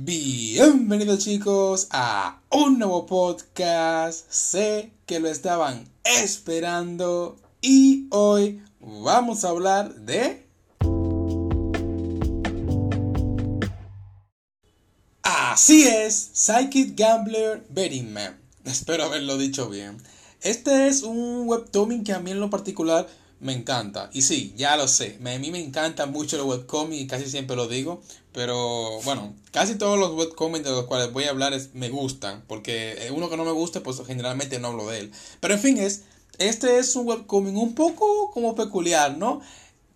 Bienvenidos chicos a un nuevo podcast. Sé que lo estaban esperando y hoy vamos a hablar de... Así es, Psychic Gambler Betting Man. Espero haberlo dicho bien. Este es un webtoon que a mí en lo particular me encanta. Y sí, ya lo sé. a mí me encanta mucho los webcomics y casi siempre lo digo. Pero bueno, casi todos los webcomics de los cuales voy a hablar me gustan. Porque uno que no me gusta, pues generalmente no hablo de él. Pero en fin, es, este es un webcomic un poco como peculiar, ¿no?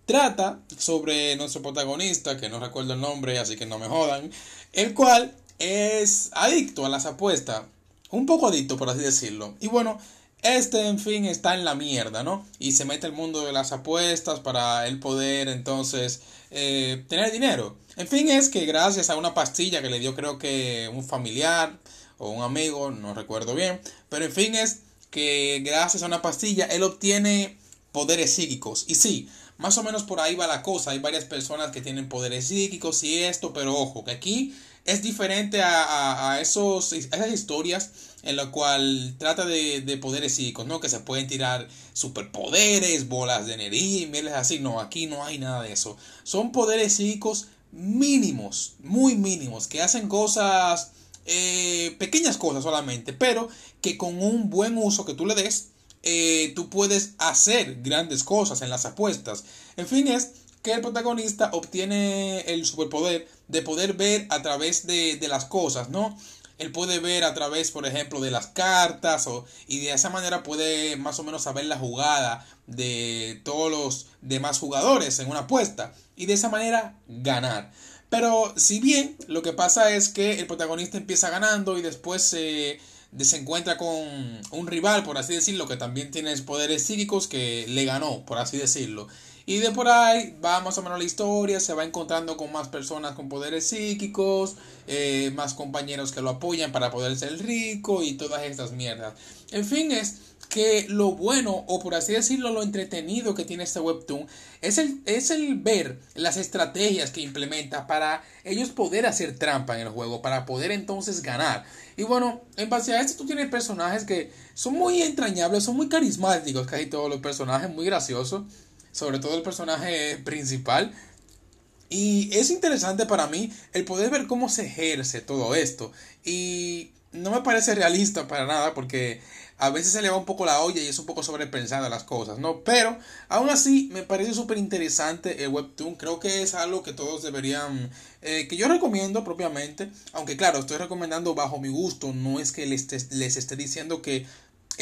Trata sobre nuestro protagonista, que no recuerdo el nombre, así que no me jodan. El cual es adicto a las apuestas. Un poco adicto, por así decirlo. Y bueno, este, en fin, está en la mierda, ¿no? Y se mete el mundo de las apuestas para él poder entonces eh, tener dinero. En fin, es que gracias a una pastilla que le dio creo que un familiar o un amigo, no recuerdo bien, pero en fin es que gracias a una pastilla él obtiene poderes psíquicos. Y sí, más o menos por ahí va la cosa. Hay varias personas que tienen poderes psíquicos y esto, pero ojo, que aquí es diferente a, a, esos, esas historias en la cual trata de, de, poderes psíquicos, ¿no? Que se pueden tirar superpoderes, bolas de energía y miles así. No, aquí no hay nada de eso. Son poderes psíquicos mínimos, muy mínimos, que hacen cosas, eh, pequeñas cosas solamente, pero que con un buen uso que tú le des, eh, tú puedes hacer grandes cosas en las apuestas. En fin, es que el protagonista obtiene el superpoder de poder ver a través de, de las cosas, ¿no? Él puede ver a través, por ejemplo, de las cartas o, y de esa manera puede más o menos saber la jugada de todos los demás jugadores en una apuesta y de esa manera ganar. Pero si bien lo que pasa es que el protagonista empieza ganando y después se, se encuentra con un rival, por así decirlo, que también tiene poderes psíquicos que le ganó, por así decirlo. Y de por ahí va más o menos la historia, se va encontrando con más personas con poderes psíquicos, eh, más compañeros que lo apoyan para poder ser rico y todas estas mierdas. En fin, es que lo bueno, o por así decirlo, lo entretenido que tiene este webtoon, es el, es el ver las estrategias que implementa para ellos poder hacer trampa en el juego, para poder entonces ganar. Y bueno, en base a esto tú tienes personajes que son muy entrañables, son muy carismáticos, casi todos los personajes, muy graciosos sobre todo el personaje principal. Y es interesante para mí el poder ver cómo se ejerce todo esto. Y no me parece realista para nada porque a veces se le va un poco la olla y es un poco sobrepensada las cosas, ¿no? Pero aún así me parece súper interesante el webtoon. Creo que es algo que todos deberían, eh, que yo recomiendo propiamente. Aunque claro, estoy recomendando bajo mi gusto. No es que les, les esté diciendo que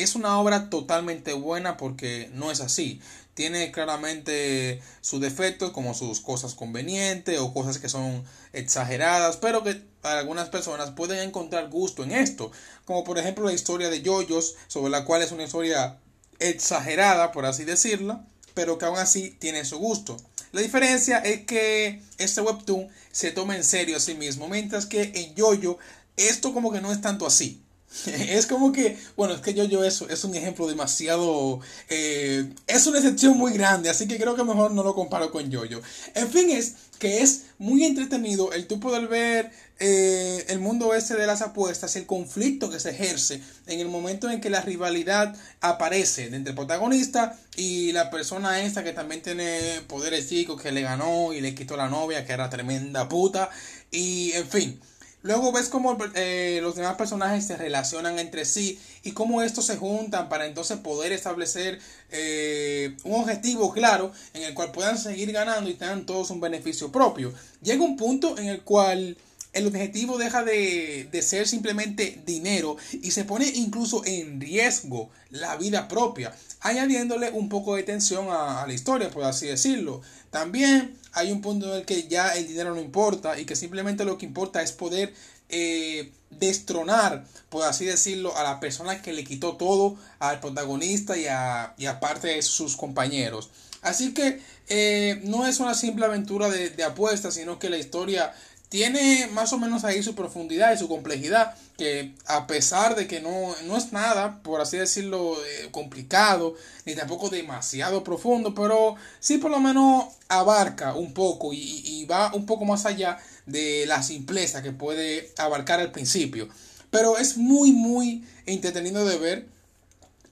es una obra totalmente buena porque no es así. Tiene claramente sus defectos como sus cosas convenientes o cosas que son exageradas, pero que algunas personas pueden encontrar gusto en esto. Como por ejemplo la historia de Yoyos, sobre la cual es una historia exagerada, por así decirlo, pero que aún así tiene su gusto. La diferencia es que este webtoon se toma en serio a sí mismo, mientras que en Yoyo esto como que no es tanto así. Es como que, bueno, es que yo, yo eso es un ejemplo demasiado, eh, es una excepción muy grande, así que creo que mejor no lo comparo con Yoyo. En fin, es que es muy entretenido el tú poder ver eh, el mundo este de las apuestas, el conflicto que se ejerce en el momento en que la rivalidad aparece entre el protagonista y la persona esta que también tiene poderes chicos que le ganó y le quitó la novia, que era tremenda puta, y en fin. Luego ves cómo eh, los demás personajes se relacionan entre sí y cómo estos se juntan para entonces poder establecer eh, un objetivo claro en el cual puedan seguir ganando y tengan todos un beneficio propio. Llega un punto en el cual el objetivo deja de, de, ser simplemente dinero y se pone incluso en riesgo la vida propia, añadiéndole un poco de tensión a, la historia, por así decirlo. También hay un punto en el que ya el dinero no importa y que simplemente lo que importa es poder eh, destronar, por así decirlo, a la persona que le quitó todo al protagonista y a, y parte de sus compañeros. Así que eh, no es una simple aventura de, de apuestas, sino que la historia tiene más o menos ahí su profundidad y su complejidad, que a pesar de que no, no es nada, por así decirlo, eh, complicado, ni tampoco demasiado profundo, pero sí por lo menos abarca un poco y, y, va un poco más allá de la simpleza que puede abarcar al principio. Pero es muy, muy entretenido de ver.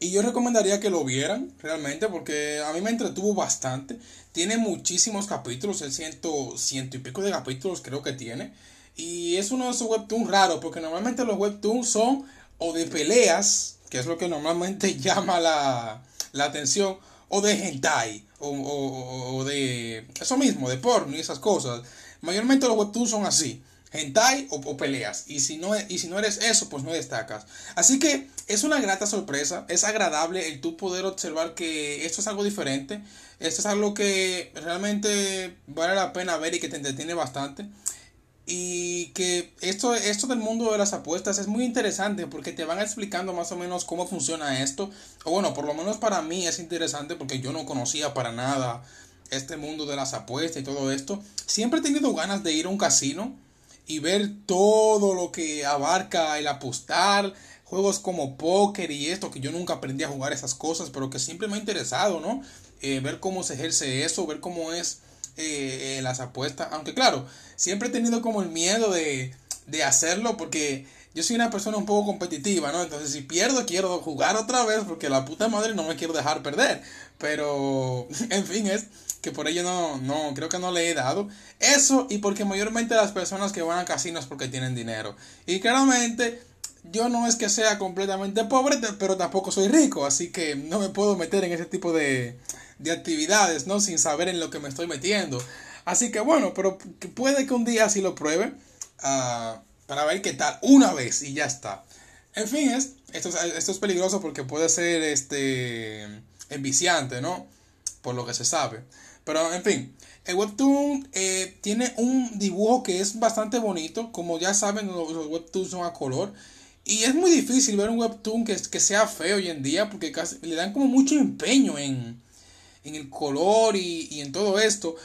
Y yo recomendaría que lo vieran realmente porque a mí me entretuvo bastante. Tiene muchísimos capítulos, el ciento, ciento y pico de capítulos creo que tiene. Y es uno de esos webtoons raros porque normalmente los webtoons son o de peleas, que es lo que normalmente llama la, la atención, o de hentai, o, o, de eso mismo, de porno y esas cosas. Mayormente los webtoons son así, hentai o, peleas. Y si, no, y si no eres eso, pues no destacas. Así que es una grata sorpresa, es agradable el tú poder observar que esto es algo diferente. Esto es algo que realmente vale la pena ver y que te entretiene bastante. Y que esto, esto del mundo de las apuestas es muy interesante porque te van explicando más o menos cómo funciona esto. O bueno, por lo menos para mí es interesante porque yo no conocía para nada este mundo de las apuestas y todo esto. Siempre he tenido ganas de ir a un casino y ver todo lo que abarca el apostar, juegos como póker y esto, que yo nunca aprendí a jugar esas cosas, pero que siempre me ha interesado, ¿no? Eh, ver cómo se ejerce eso, ver cómo es eh, las apuestas. Aunque claro, siempre he tenido como el miedo de, de hacerlo porque yo soy una persona un poco competitiva, ¿no? Entonces si pierdo quiero jugar otra vez porque la puta madre no me quiero dejar perder. Pero, en fin, es que por ello no, no, creo que no le he dado. Eso y porque mayormente las personas que van a casinos porque tienen dinero. Y claramente yo no es que sea completamente pobre, pero tampoco soy rico, así que no me puedo meter en ese tipo de, de actividades, ¿no? Sin saber en lo que me estoy metiendo. Así que bueno, pero puede que un día sí lo pruebe uh, para ver qué tal, una vez y ya está. En fin, es, esto, esto es peligroso porque puede ser este enviciante, ¿no? Por lo que se sabe. Pero en fin, el webtoon eh, tiene un dibujo que es bastante bonito. Como ya saben, los, webtoons son a color. Y es muy difícil ver un webtoon que, que sea feo hoy en día porque casi, le dan como mucho empeño en, en el color y, y en todo esto.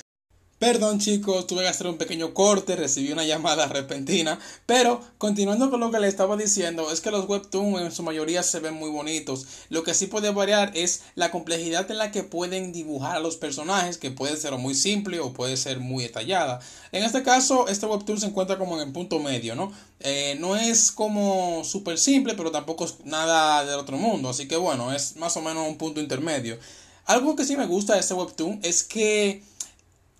Perdón chicos, tuve que hacer un pequeño corte, recibí una llamada repentina, pero continuando con lo que le estaba diciendo, es que los webtoons en su mayoría se ven muy bonitos. Lo que sí puede variar es la complejidad en la que pueden dibujar a los personajes, que puede ser muy simple o puede ser muy detallada. En este caso, este webtoon se encuentra como en el punto medio, ¿no? Eh, no es como súper simple, pero tampoco es nada del otro mundo, así que bueno, es más o menos un punto intermedio. Algo que sí me gusta de este webtoon es que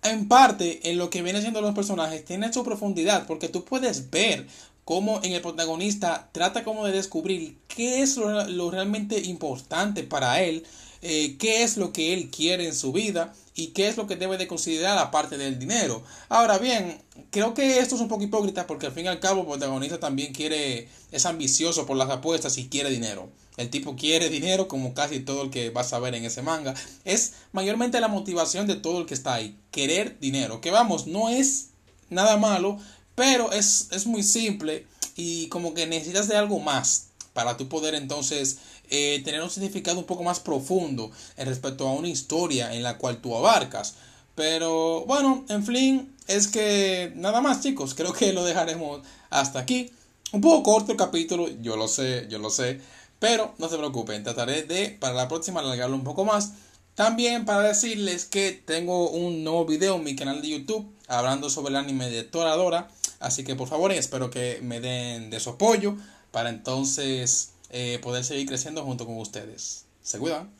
en parte en lo que viene siendo los personajes tiene su profundidad porque tú puedes ver cómo en el protagonista trata como de descubrir qué es lo, realmente importante para él, eh, qué es lo que él quiere en su vida y qué es lo que debe de considerar aparte del dinero. Ahora bien, creo que esto es un poco hipócrita porque al fin y al cabo el protagonista también quiere, es ambicioso por las apuestas y quiere dinero. El tipo quiere dinero como casi todo el que vas a ver en ese manga. Es mayormente la motivación de todo el que está ahí. Querer dinero. Que vamos, no es nada malo, pero es, es muy simple y como que necesitas de algo más para tú poder entonces eh, tener un significado un poco más profundo en respecto a una historia en la cual tú abarcas. Pero bueno, en fin, es que nada más chicos, creo que lo dejaremos hasta aquí. Un poco corto el capítulo, yo lo sé, yo lo sé. Pero no se preocupen, trataré de para la próxima alargarlo un poco más. También para decirles que tengo un nuevo video en mi canal de YouTube hablando sobre el anime de Toradora. Así que por favor espero que me den de su apoyo para entonces eh, poder seguir creciendo junto con ustedes. Se cuidan.